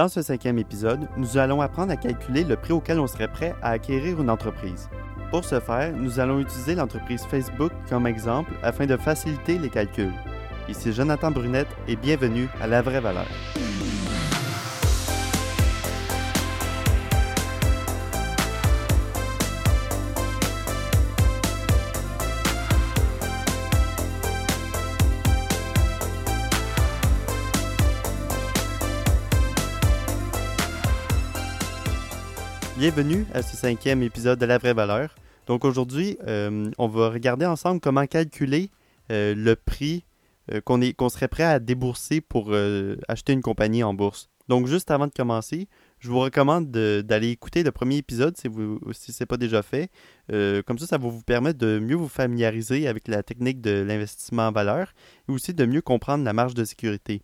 Dans ce cinquième épisode, nous allons apprendre à calculer le prix auquel on serait prêt à acquérir une entreprise. Pour ce faire, nous allons utiliser l'entreprise Facebook comme exemple afin de faciliter les calculs. Ici Jonathan Brunette et bienvenue à La Vraie Valeur. Bienvenue à ce cinquième épisode de La Vraie Valeur. Donc aujourd'hui, euh, on va regarder ensemble comment calculer euh, le prix euh, qu'on serait prêt à débourser pour acheter une compagnie en bourse. Donc juste avant de commencer, je vous recommande d'aller écouter le premier épisode si, si ce n'est pas déjà fait. comme ça, ça va vous permettre de mieux vous familiariser avec la technique de l'investissement en valeur et aussi de mieux comprendre la marge de sécurité.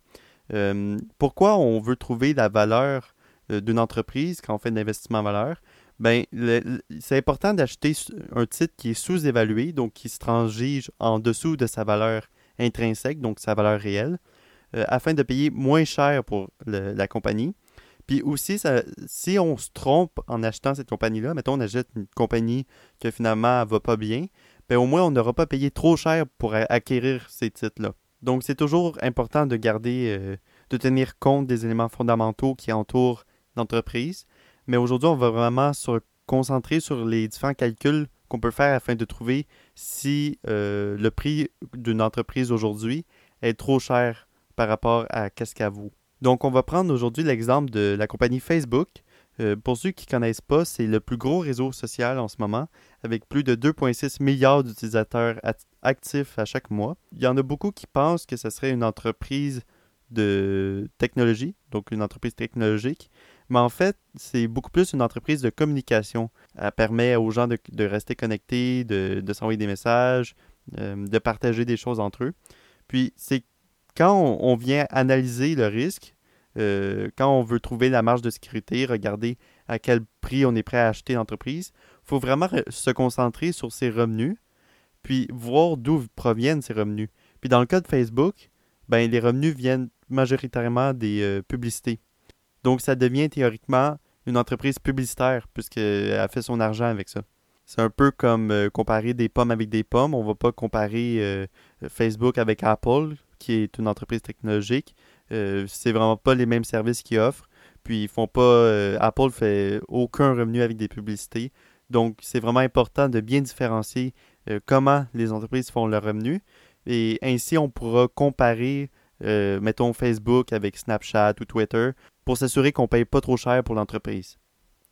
pourquoi on veut trouver la valeur d'une entreprise quand on fait de l'investissement en valeur, ben, c'est important d'acheter un titre qui est sous-évalué, donc qui se transige en dessous de sa valeur intrinsèque, donc sa valeur réelle, euh, afin de payer moins cher pour la compagnie. Puis aussi, si on se trompe en achetant cette compagnie-là, mettons on achète une compagnie qui finalement ne va pas bien, ben au moins on n'aura pas payé trop cher pour acquérir ces titres-là. Donc c'est toujours important de garder, euh, de tenir compte des éléments fondamentaux qui entourent d'entreprise. Mais aujourd'hui, on va vraiment se concentrer sur les différents calculs qu'on peut faire afin de trouver si euh, le prix d'une entreprise aujourd'hui est trop cher par rapport à qu'est-ce qu'elle vaut. Donc, on va prendre aujourd'hui l'exemple de la compagnie Facebook. Euh, pour ceux qui ne connaissent pas, c'est le plus gros réseau social en ce moment, avec plus de 2,6 milliards d'utilisateurs actifs à chaque mois. Il y en a beaucoup qui pensent que ce serait une entreprise de technologie, donc une entreprise technologique, mais en fait, c'est beaucoup plus une entreprise de communication. Elle permet aux gens de, rester connectés, de, s'envoyer des messages, euh, de partager des choses entre eux. Puis, c'est quand on, vient analyser le risque, euh, quand on veut trouver la marge de sécurité, regarder à quel prix on est prêt à acheter l'entreprise, il faut vraiment se concentrer sur ses revenus, puis voir d'où proviennent ces revenus. Puis dans le cas de Facebook, ben, les revenus viennent majoritairement des euh, publicités. Donc, ça devient théoriquement une entreprise publicitaire puisqu'elle fait son argent avec ça. C'est un peu comme euh, comparer des pommes avec des pommes. On ne va pas comparer euh, Facebook avec Apple, qui est une entreprise technologique. Euh, c'est vraiment pas les mêmes services qu'ils offrent. Puis ils font pas. Euh, Apple fait aucun revenu avec des publicités. Donc c'est vraiment important de bien différencier comment les entreprises font leurs revenus. Et ainsi, on pourra comparer, mettons, Facebook avec Snapchat ou Twitter pour s'assurer qu'on ne paye pas trop cher pour l'entreprise.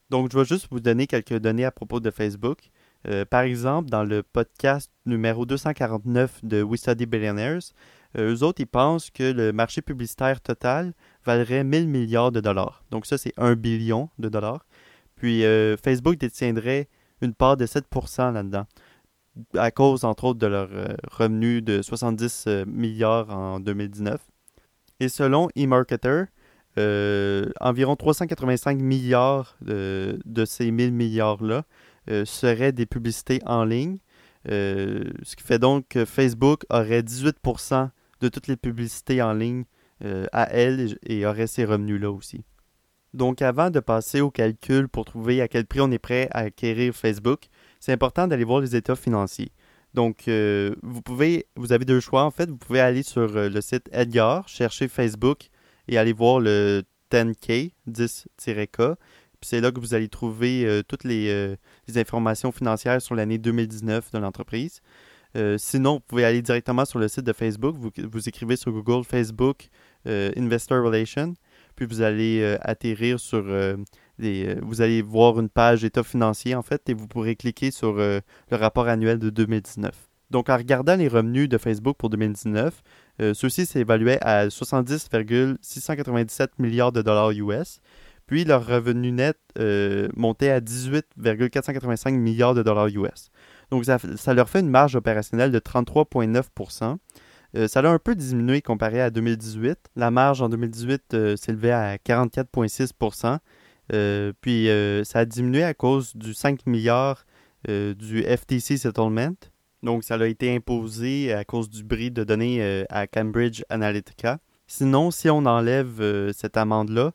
Donc, je vais juste vous donner quelques données à propos de Facebook. Euh, par exemple, dans le podcast numéro 249 de We Study Billionaires, euh, eux autres, ils pensent que le marché publicitaire total valerait 1000 milliards de dollars. Donc ça, c'est 1 billion de dollars. Puis euh, Facebook détiendrait une part de 7% là-dedans, à cause, entre autres, de leur revenu de 70 milliards en 2019. Et selon eMarketer, euh, environ 385 milliards de, ces 1000 milliards-là euh, seraient des publicités en ligne. Euh, ce qui fait donc que Facebook aurait 18% de toutes les publicités en ligne à elle et aurait ces revenus-là aussi. Donc avant de passer au calcul pour trouver à quel prix on est prêt à acquérir Facebook, c'est important d'aller voir les états financiers. Donc, vous pouvez, vous avez deux choix en fait. Vous pouvez aller sur le site Edgar, chercher Facebook et allez voir le 10K, 10-K. c'est là que vous allez trouver euh, toutes euh, les, informations financières sur l'année 2019 de l'entreprise. Euh, sinon, vous pouvez aller directement sur le site de Facebook. Vous, écrivez sur Google Facebook Investor Relations. Puis vous allez atterrir sur les. vous allez voir une page état financier en fait et vous pourrez cliquer sur le rapport annuel de 2019. Donc, en regardant les revenus de Facebook pour 2019, euh, ceux-ci s'évaluaient à 70,697 milliards de dollars US. Puis leur revenu net euh, montait à 18,485 milliards de dollars US. Donc ça, leur fait une marge opérationnelle de 33,9% euh, ça a un peu diminué comparé à 2018. La marge en 2018 s'élevait à 44,6% Puis ça a diminué à cause du 5 milliards du FTC Settlement. Donc, ça a été imposé à cause du bris de données euh, à Cambridge Analytica. Sinon, si on enlève euh, cette amende-là,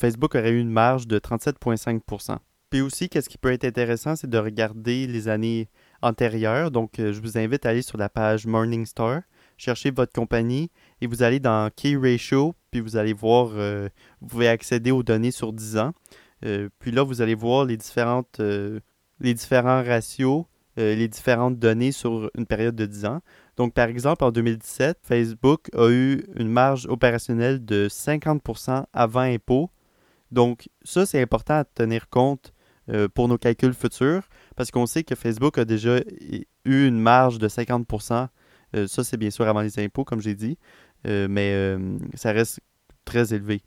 Facebook aurait eu une marge de 37,5% Puis aussi, qu'est-ce qui peut être intéressant, c'est de regarder les années antérieures. Donc, je vous invite à aller sur la page Morningstar, chercher votre compagnie et vous allez dans Key Ratio, puis vous allez voir, vous pouvez accéder aux données sur 10 ans. puis là, vous allez voir les différentes les différents ratios, euh, les différentes données sur une période de 10 ans. Donc, par exemple, en 2017, Facebook a eu une marge opérationnelle de 50% avant impôt. Donc, ça, c'est important à tenir compte euh, pour nos calculs futurs parce qu'on sait que Facebook a déjà eu une marge de 50%. Euh, ça, c'est bien sûr avant les impôts, comme j'ai dit, mais ça reste très élevé.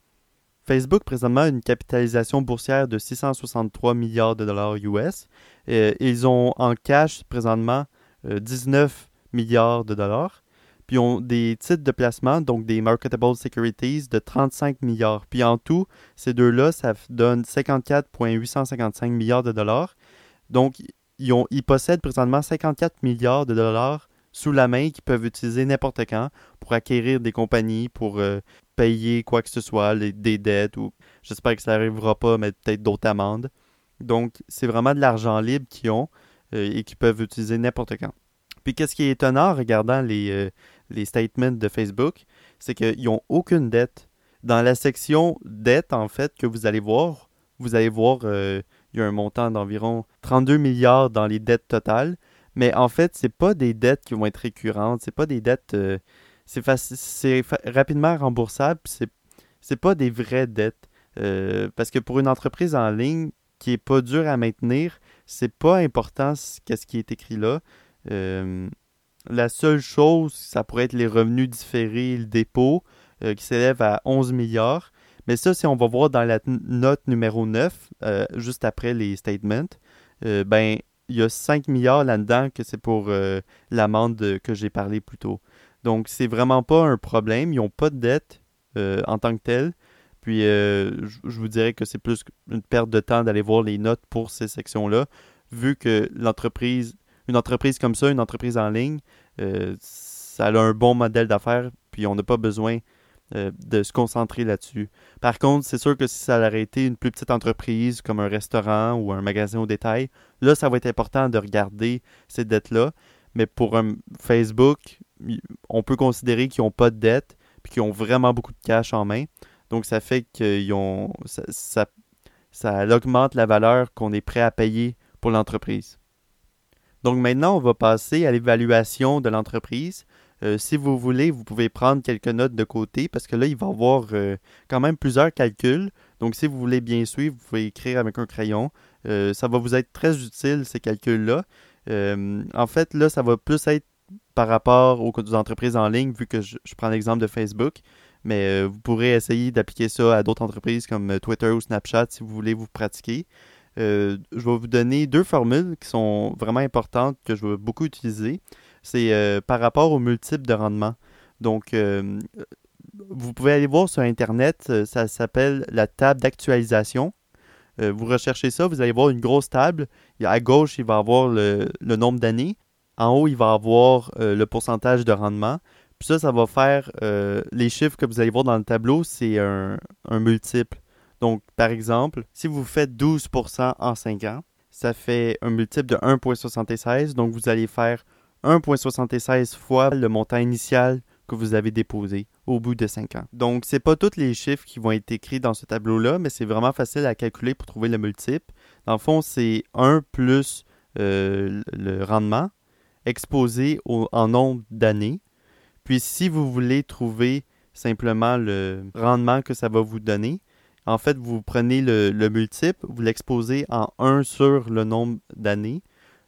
Facebook présentement a une capitalisation boursière de 663 milliards de dollars US. Ils ont en cash présentement 19 euh, milliards de dollars. Puis ils ont des titres de placement, donc des marketable securities de 35 milliards. Puis en tout, ces deux-là, ça donne 54,855 milliards de dollars. Donc ils, ont, ils possèdent présentement 54 milliards de dollars sous la main qu'ils peuvent utiliser n'importe quand pour acquérir des compagnies, pour euh, payer quoi que ce soit, des dettes ou j'espère que ça n'arrivera pas, mais peut-être d'autres amendes. Donc, c'est vraiment de l'argent libre qu'ils ont euh, et qu'ils peuvent utiliser n'importe quand. Puis, qu'est-ce qui est étonnant regardant les, euh, les statements de Facebook, c'est qu'ils n'ont aucune dette. Dans la section dette, en fait, que vous allez voir, vous allez voir, il y a un montant d'environ 32 milliards dans les dettes totales. Mais en fait, c'est pas des dettes qui vont être récurrentes, c'est pas des dettes. Euh, c'est rapidement remboursable, c'est c'est pas des vraies dettes. Euh, parce que pour une entreprise en ligne qui est pas dure à maintenir, c'est pas important qu'est-ce qui est écrit là. Euh, la seule chose, ça pourrait être les revenus différés, le dépôt, qui s'élève à 11 milliards. Mais ça, si on va voir dans la note numéro 9, juste après les statements, ben, il y a 5 milliards là-dedans que c'est pour euh, l'amende que j'ai parlé plus tôt. Donc, c'est vraiment pas un problème. Ils n'ont pas de dette euh, en tant que telle. Puis, euh, je vous dirais que c'est plus une perte de temps d'aller voir les notes pour ces sections-là, vu que l'entreprise, une entreprise comme ça, une entreprise en ligne, ça a un bon modèle d'affaires, puis on n'a pas besoin euh, de se concentrer là-dessus. Par contre, c'est sûr que si ça aurait été une plus petite entreprise comme un restaurant ou un magasin au détail, là, ça va être important de regarder ces dettes-là. Mais pour un Facebook, on peut considérer qu'ils n'ont pas de dette puis qu'ils ont vraiment beaucoup de cash en main. Donc, ça fait. Ça, ça augmente la valeur qu'on est prêt à payer pour l'entreprise. Donc maintenant, on va passer à l'évaluation de l'entreprise. Euh, si vous voulez, vous pouvez prendre quelques notes de côté parce que là, il va y avoir euh, quand même plusieurs calculs. Donc, si vous voulez bien suivre, vous pouvez écrire avec un crayon. Euh, ça va vous être très utile, ces calculs-là. en fait, là, ça va plus être par rapport aux, entreprises en ligne, vu que je, prends l'exemple de Facebook. Mais vous pourrez essayer d'appliquer ça à d'autres entreprises comme Twitter ou Snapchat si vous voulez vous pratiquer. je vais vous donner deux formules qui sont vraiment importantes que je vais beaucoup utiliser c'est euh, par rapport aux multiples de rendement. Donc, euh, vous pouvez aller voir sur Internet, euh, ça s'appelle la table d'actualisation. vous recherchez ça, vous allez voir une grosse table. À gauche, il va avoir le, nombre d'années. En haut, il va avoir le pourcentage de rendement. Puis ça, ça va faire les chiffres que vous allez voir dans le tableau, c'est un, un, multiple. Donc, par exemple, si vous faites 12% en 5 ans, ça fait un multiple de 1,76. Donc, vous allez faire 1,76 fois le montant initial que vous avez déposé au bout de 5 ans. Donc, ce n'est pas tous les chiffres qui vont être écrits dans ce tableau-là, mais c'est vraiment facile à calculer pour trouver le multiple. Dans le fond, c'est 1 plus euh, le rendement exposé en nombre d'années. Puis, si vous voulez trouver simplement le rendement que ça va vous donner, en fait, vous prenez le, le multiple, vous l'exposez en 1 sur le nombre d'années,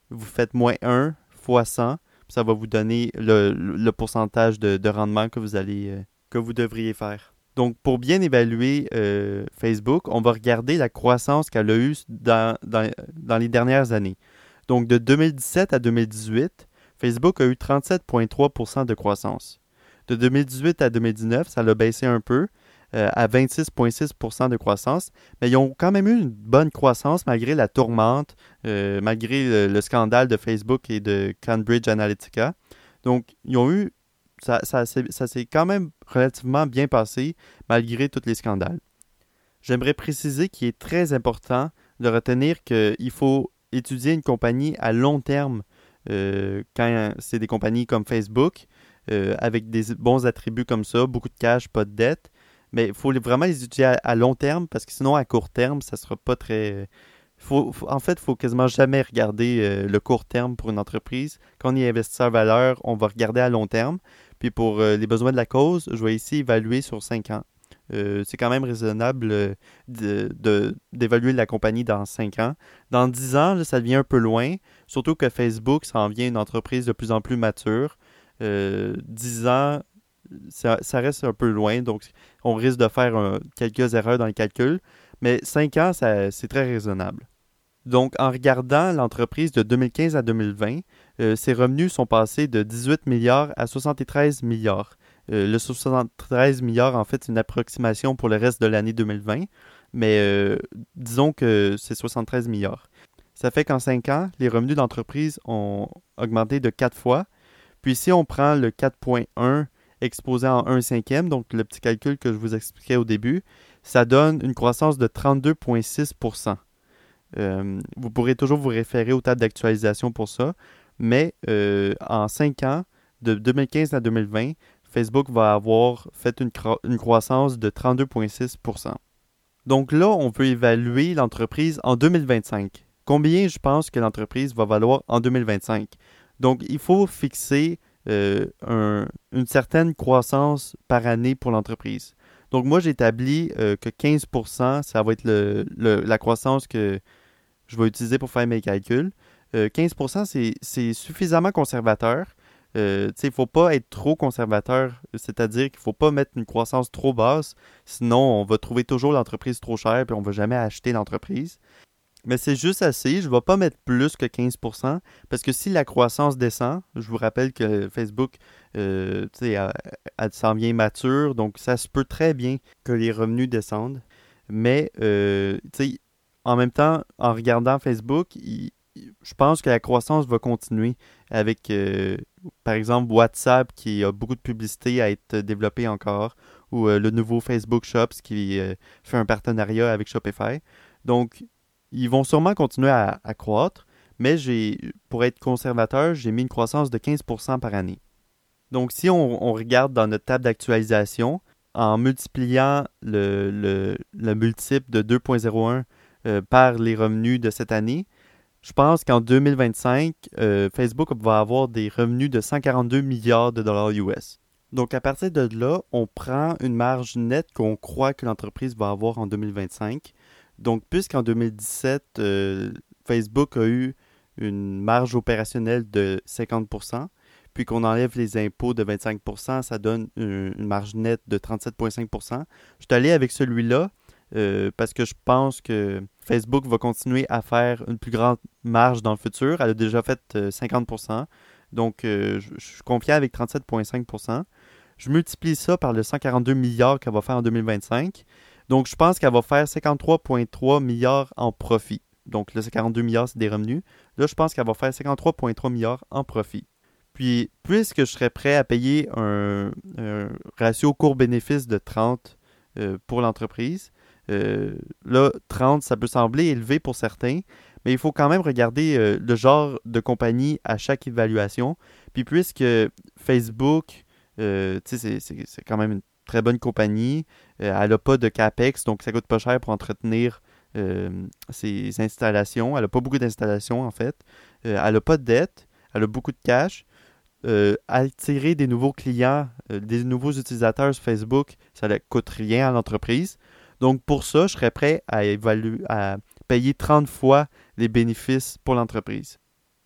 vous faites moins 1 fois 100, ça va vous donner le, pourcentage de, rendement que vous allez euh, que vous devriez faire. Donc, pour bien évaluer euh, Facebook, on va regarder la croissance qu'elle a eue dans, dans, les dernières années. Donc, de 2017 à 2018, Facebook a eu 37,3% de croissance. De 2018 à 2019, ça l'a baissé un peu, euh, à 26,6% de croissance, mais ils ont quand même eu une bonne croissance malgré la tourmente, euh, malgré le, scandale de Facebook et de Cambridge Analytica. Donc, ils ont eu ça, s'est quand même relativement bien passé malgré tous les scandales. J'aimerais préciser qu'il est très important de retenir qu'il faut étudier une compagnie à long terme euh, quand c'est des compagnies comme Facebook, avec des bons attributs comme ça, beaucoup de cash, pas de dette. Mais il faut vraiment les étudier à, long terme parce que sinon, à court terme, ça sera pas très. en fait, il faut quasiment jamais regarder euh, le court terme pour une entreprise. Quand on est investisseur valeur, on va regarder à long terme. Puis pour les besoins de la cause, je vais ici évaluer sur 5 ans. Euh, c'est quand même raisonnable euh, d'évaluer la compagnie dans 5 ans. Dans 10 ans, ça devient un peu loin, surtout que Facebook s'en vient une entreprise de plus en plus mature. 10 euh, ans, ça, reste un peu loin, donc on risque de faire quelques erreurs dans les calculs, mais 5 ans, c'est très raisonnable. Donc, en regardant l'entreprise de 2015 à 2020, ses revenus sont passés de 18 milliards à 73 milliards. Euh, le 73 milliards, en fait, c'est une approximation pour le reste de l'année 2020, mais euh, disons que c'est 73 milliards. Ça fait qu'en 5 ans, les revenus d'entreprise ont augmenté de 4 fois. Puis si on prend le 4.1 exposé en 1 cinquième, donc le petit calcul que je vous expliquais au début, ça donne une croissance de 32,6% euh, Vous pourrez toujours vous référer au table d'actualisation pour ça, mais en 5 ans, de 2015 à 2020, Facebook va avoir fait une, croissance de 32,6% Donc là, on peut évaluer l'entreprise en 2025. Combien je pense que l'entreprise va valoir en 2025? Donc, il faut fixer euh, une certaine croissance par année pour l'entreprise. Donc, moi, j'établis euh, que 15% ça va être la croissance que je vais utiliser pour faire mes calculs. 15% euh, c'est suffisamment conservateur il ne faut pas être trop conservateur, c'est-à-dire qu'il ne faut pas mettre une croissance trop basse, sinon on va trouver toujours l'entreprise trop chère et on ne va jamais acheter l'entreprise. Mais c'est juste assez, je ne vais pas mettre plus que 15%, parce que si la croissance descend, je vous rappelle que Facebook, euh, s'en vient mature, donc ça se peut très bien que les revenus descendent. Mais, euh, en même temps, en regardant Facebook, je pense que la croissance va continuer avec, euh, par exemple, WhatsApp qui a beaucoup de publicité à être développé encore, ou euh, le nouveau Facebook Shops qui euh, fait un partenariat avec Shopify. Donc, ils vont sûrement continuer à, croître, mais pour être conservateur, j'ai mis une croissance de 15% par année. Donc, si on, regarde dans notre table d'actualisation, en multipliant le, le multiple de 2.01 par les revenus de cette année, je pense qu'en 2025, euh, Facebook va avoir des revenus de 142 milliards de dollars US. Donc à partir de là, on prend une marge nette qu'on croit que l'entreprise va avoir en 2025. Donc puisqu'en 2017, euh, Facebook a eu une marge opérationnelle de 50%, puis qu'on enlève les impôts de 25%, ça donne une, marge nette de 37,5%. Je suis allé avec celui-là euh, parce que je pense que Facebook va continuer à faire une plus grande marge dans le futur. Elle a déjà fait 50%. Euh, Donc, je, suis confiant avec 37,5%. Je multiplie ça par le 142 milliards qu'elle va faire en 2025. Donc, je pense qu'elle va faire 53,3 milliards en profit. Donc, le 52 milliards, c'est des revenus. Là, je pense qu'elle va faire 53,3 milliards en profit. Puis, puisque je serais prêt à payer un, ratio court-bénéfice de 30 pour l'entreprise, euh, là, 30, ça peut sembler élevé pour certains, mais il faut quand même regarder euh, le genre de compagnie à chaque évaluation. Puis puisque Facebook, euh, c'est quand même une très bonne compagnie, elle n'a pas de CAPEX, donc ça coûte pas cher pour entretenir ses installations. Elle n'a pas beaucoup d'installations en fait. elle n'a pas de dette, elle a beaucoup de cash. attirer des nouveaux clients, des nouveaux utilisateurs sur Facebook, ça ne coûte rien à l'entreprise. Donc pour ça, je serais prêt à, payer 30 fois les bénéfices pour l'entreprise.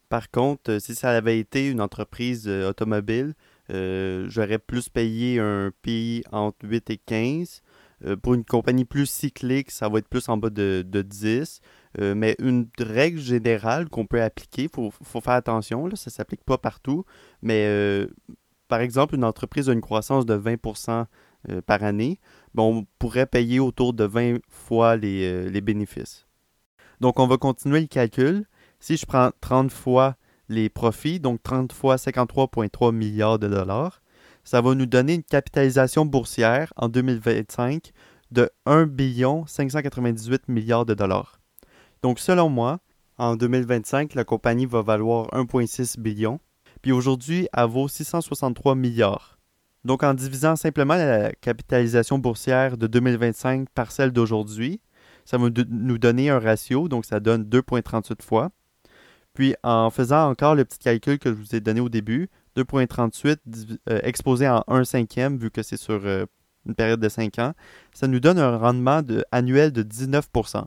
Par contre, euh, si ça avait été une entreprise euh, automobile, euh, j'aurais plus payé un prix entre 8 et 15. pour une compagnie plus cyclique, ça va être plus en bas de, 10. mais une règle générale qu'on peut appliquer, il faut, faire attention, là, ça ne s'applique pas partout. Mais par exemple, une entreprise a une croissance de 20% par année on pourrait payer autour de 20 fois euh, les, bénéfices. Donc, on va continuer le calcul. Si je prends 30 fois les profits, donc 30 fois 53,3 milliards de dollars, ça va nous donner une capitalisation boursière en 2025 de 1 598 milliards de dollars. Donc selon moi, en 2025, la compagnie va valoir 1,6 billion, puis aujourd'hui, elle vaut 663 milliards. Donc en divisant simplement la capitalisation boursière de 2025 par celle d'aujourd'hui, ça va nous donner un ratio, donc ça donne 2,38 fois. Puis en faisant encore le petit calcul que je vous ai donné au début, 2,38 euh, exposé en 1 cinquième, vu que c'est sur euh, une période de 5 ans, ça nous donne un rendement annuel de 19%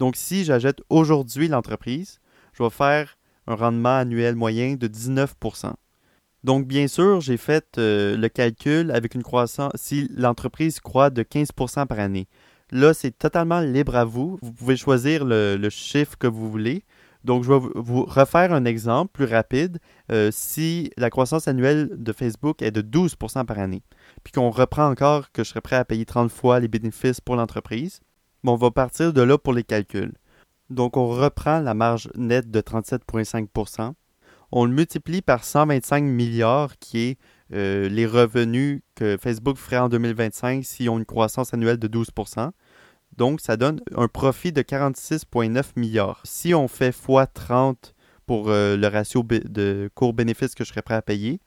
Donc si j'achète aujourd'hui l'entreprise, je vais faire un rendement annuel moyen de 19% donc, bien sûr, j'ai fait euh, le calcul avec une croissance, si l'entreprise croît de 15% par année. Là, c'est totalement libre à vous. Vous pouvez choisir le chiffre que vous voulez. Donc, je vais vous refaire un exemple plus rapide. Euh, si la croissance annuelle de Facebook est de 12% par année, puis qu'on reprend encore que je serais prêt à payer 30 fois les bénéfices pour l'entreprise, bon, on va partir de là pour les calculs. Donc, on reprend la marge nette de 37,5% on le multiplie par 125 milliards, qui est euh, les revenus que Facebook ferait en 2025 s'ils ont une croissance annuelle de 12 donc, ça donne un profit de 46,9 milliards. Si on fait x30 pour euh, le ratio de cours-bénéfice que je serais prêt à payer,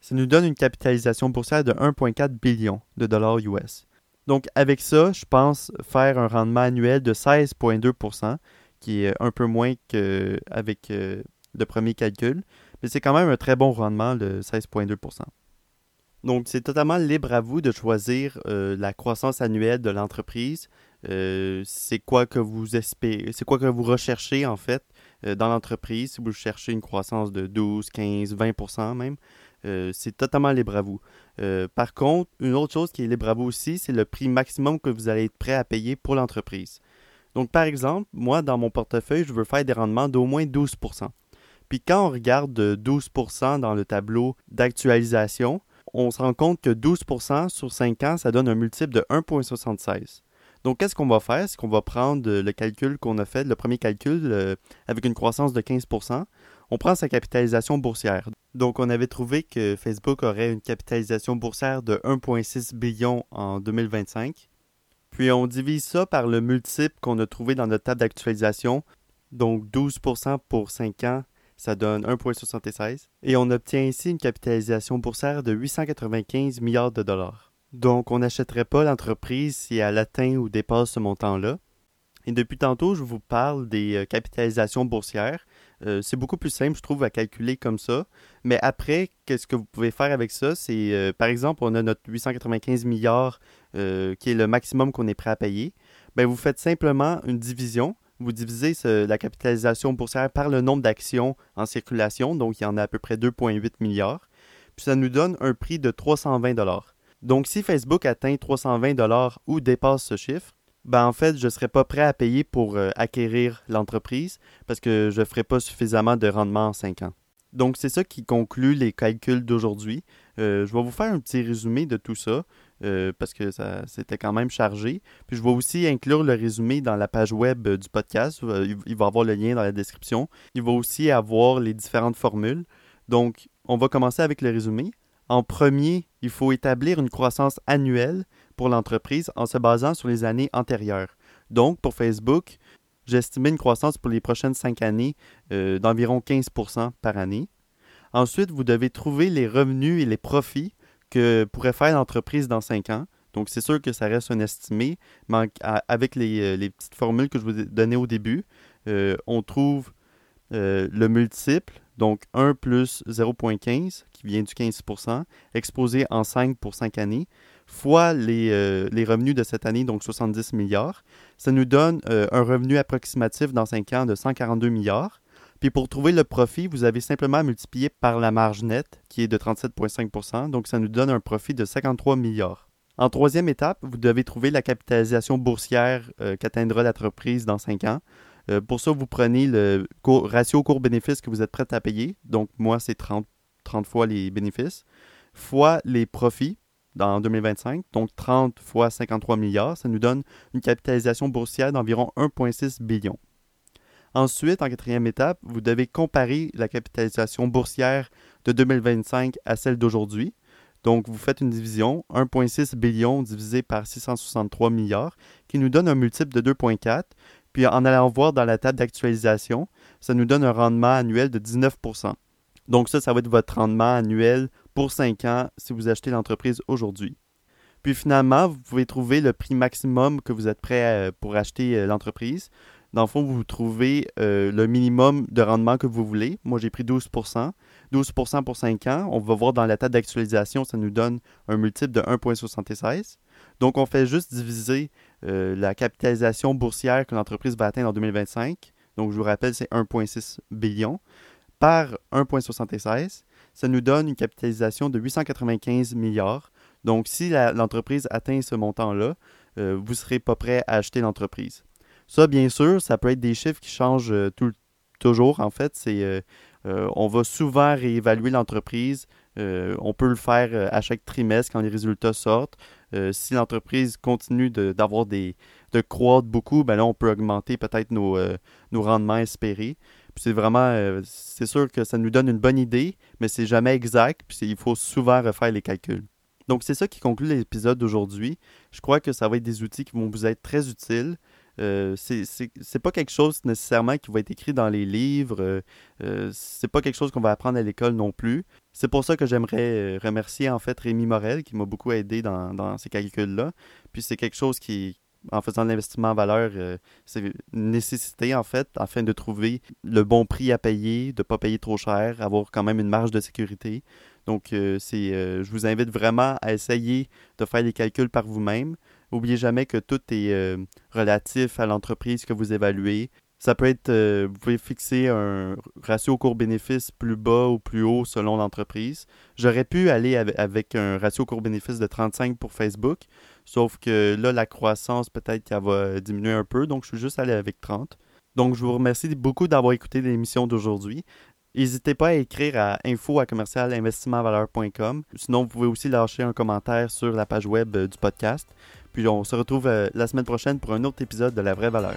ça nous donne une capitalisation boursière de 1,4 billion de dollars US. Donc, avec ça, je pense faire un rendement annuel de 16,2% qui est un peu moins qu'avec euh, le premier calcul, mais c'est quand même un très bon rendement de 16,2% donc, c'est totalement libre à vous de choisir euh, la croissance annuelle de l'entreprise. Euh, c'est quoi que vous espérez, c'est quoi que vous recherchez en fait euh, dans l'entreprise? Si vous cherchez une croissance de 12, 15, 20% même, c'est totalement libre à vous. par contre, une autre chose qui est libre à vous aussi, c'est le prix maximum que vous allez être prêt à payer pour l'entreprise. Donc, par exemple, moi, dans mon portefeuille, je veux faire des rendements d'au moins 12% Puis quand on regarde 12% dans le tableau d'actualisation, on se rend compte que 12% sur 5 ans, ça donne un multiple de 1,76. Donc, qu'est-ce qu'on va faire? C'est qu'on va prendre le calcul qu'on a fait, le premier calcul, euh, avec une croissance de 15% on prend sa capitalisation boursière. Donc, on avait trouvé que Facebook aurait une capitalisation boursière de 1,6 billion en 2025. Puis, on divise ça par le multiple qu'on a trouvé dans notre table d'actualisation. Donc, 12% pour 5 ans, ça donne 1,76 et on obtient ainsi une capitalisation boursière de 895 milliards de dollars. Donc on n'achèterait pas l'entreprise si elle atteint ou dépasse ce montant-là. Et depuis tantôt, je vous parle des euh, capitalisations boursières. Euh, c'est beaucoup plus simple, je trouve, à calculer comme ça. Mais après, qu'est-ce que vous pouvez faire avec ça? C'est, euh, par exemple, on a notre 895 milliards qui est le maximum qu'on est prêt à payer. Bien, vous faites simplement une division vous divisez la capitalisation boursière par le nombre d'actions en circulation, donc il y en a à peu près 2,8 milliards, puis ça nous donne un prix de 320 dollars. Donc si Facebook atteint 320 dollars ou dépasse ce chiffre, ben en fait, je ne serais pas prêt à payer pour euh, acquérir l'entreprise parce que je ne ferai pas suffisamment de rendement en 5 ans. Donc c'est ça qui conclut les calculs d'aujourd'hui. Euh, je vais vous faire un petit résumé de tout ça. Euh, parce que ça c'était quand même chargé. Puis je vais aussi inclure le résumé dans la page web du podcast. Il va avoir le lien dans la description. Il va aussi avoir les différentes formules. Donc, on va commencer avec le résumé. En premier, il faut établir une croissance annuelle pour l'entreprise en se basant sur les années antérieures. Donc, pour Facebook, j'estimais une croissance pour les prochaines cinq années d'environ 15% par année. Ensuite, vous devez trouver les revenus et les profits que pourrait faire l'entreprise dans 5 ans. Donc, c'est sûr que ça reste un estimé, mais avec euh, les, petites formules que je vous ai données au début, euh, on trouve euh, le multiple, donc 1 plus 0,15, qui vient du 15% exposé en 5 pour 5 années, fois les, les, revenus de cette année, donc 70 milliards. Ça nous donne un revenu approximatif dans 5 ans de 142 milliards. Puis pour trouver le profit, vous avez simplement à multiplier par la marge nette, qui est de 37,5% donc ça nous donne un profit de 53 milliards. En troisième étape, vous devez trouver la capitalisation boursière euh, qu'atteindra l'entreprise dans 5 ans. Euh, pour ça, vous prenez le ratio cours-bénéfice que vous êtes prêt à payer, donc moi c'est 30, 30 fois les bénéfices, fois les profits dans 2025, donc 30 fois 53 milliards, ça nous donne une capitalisation boursière d'environ 1,6 billion. Ensuite, en quatrième étape, vous devez comparer la capitalisation boursière de 2025 à celle d'aujourd'hui. Donc, vous faites une division, 1,6 billion divisé par 663 milliards, qui nous donne un multiple de 2,4. Puis en allant voir dans la table d'actualisation, ça nous donne un rendement annuel de 19% Donc ça, ça va être votre rendement annuel pour 5 ans si vous achetez l'entreprise aujourd'hui. Puis finalement, vous pouvez trouver le prix maximum que vous êtes prêt pour acheter euh, l'entreprise. Dans le fond, vous trouvez euh, le minimum de rendement que vous voulez. Moi, j'ai pris 12% 12% pour 5 ans. On va voir dans la table d'actualisation, ça nous donne un multiple de 1,76. Donc, on fait juste diviser euh, la capitalisation boursière que l'entreprise va atteindre en 2025. Donc, je vous rappelle, c'est 1,6 billion par 1,76. Ça nous donne une capitalisation de 895 milliards. Donc, si l'entreprise atteint ce montant-là, euh, vous ne serez pas prêt à acheter l'entreprise. Ça, bien sûr, ça peut être des chiffres qui changent euh, toujours. En fait, c'est on va souvent réévaluer l'entreprise. on peut le faire à chaque trimestre quand les résultats sortent. Si l'entreprise continue d'avoir des de croître beaucoup, ben là, on peut augmenter peut-être nos, nos rendements espérés c'est vraiment, c'est sûr que ça nous donne une bonne idée, mais c'est jamais exact, puis il faut souvent refaire les calculs. Donc, c'est ça qui conclut l'épisode d'aujourd'hui. Je crois que ça va être des outils qui vont vous être très utiles. Euh, c'est pas quelque chose nécessairement qui va être écrit dans les livres. Euh, euh, c'est pas quelque chose qu'on va apprendre à l'école non plus. C'est pour ça que j'aimerais euh, remercier en fait Rémi Morel qui m'a beaucoup aidé dans, ces calculs-là. Puis c'est quelque chose qui, en faisant l'investissement en valeur, c'est une nécessité en fait afin de trouver le bon prix à payer, de ne pas payer trop cher, avoir quand même une marge de sécurité. Donc, je vous invite vraiment à essayer de faire les calculs par vous-même. N'oubliez jamais que tout est euh, relatif à l'entreprise que vous évaluez. Ça peut être, euh, vous pouvez fixer un ratio court-bénéfice plus bas ou plus haut selon l'entreprise. J'aurais pu aller avec un ratio court-bénéfice de 35 pour Facebook, sauf que là, la croissance, peut-être qu'elle va diminuer un peu, donc je suis juste allé avec 30. Donc, je vous remercie beaucoup d'avoir écouté l'émission d'aujourd'hui. N'hésitez pas à écrire à info à Sinon, vous pouvez aussi lâcher un commentaire sur la page web euh, du podcast. Puis on se retrouve euh, la semaine prochaine pour un autre épisode de La Vraie Valeur.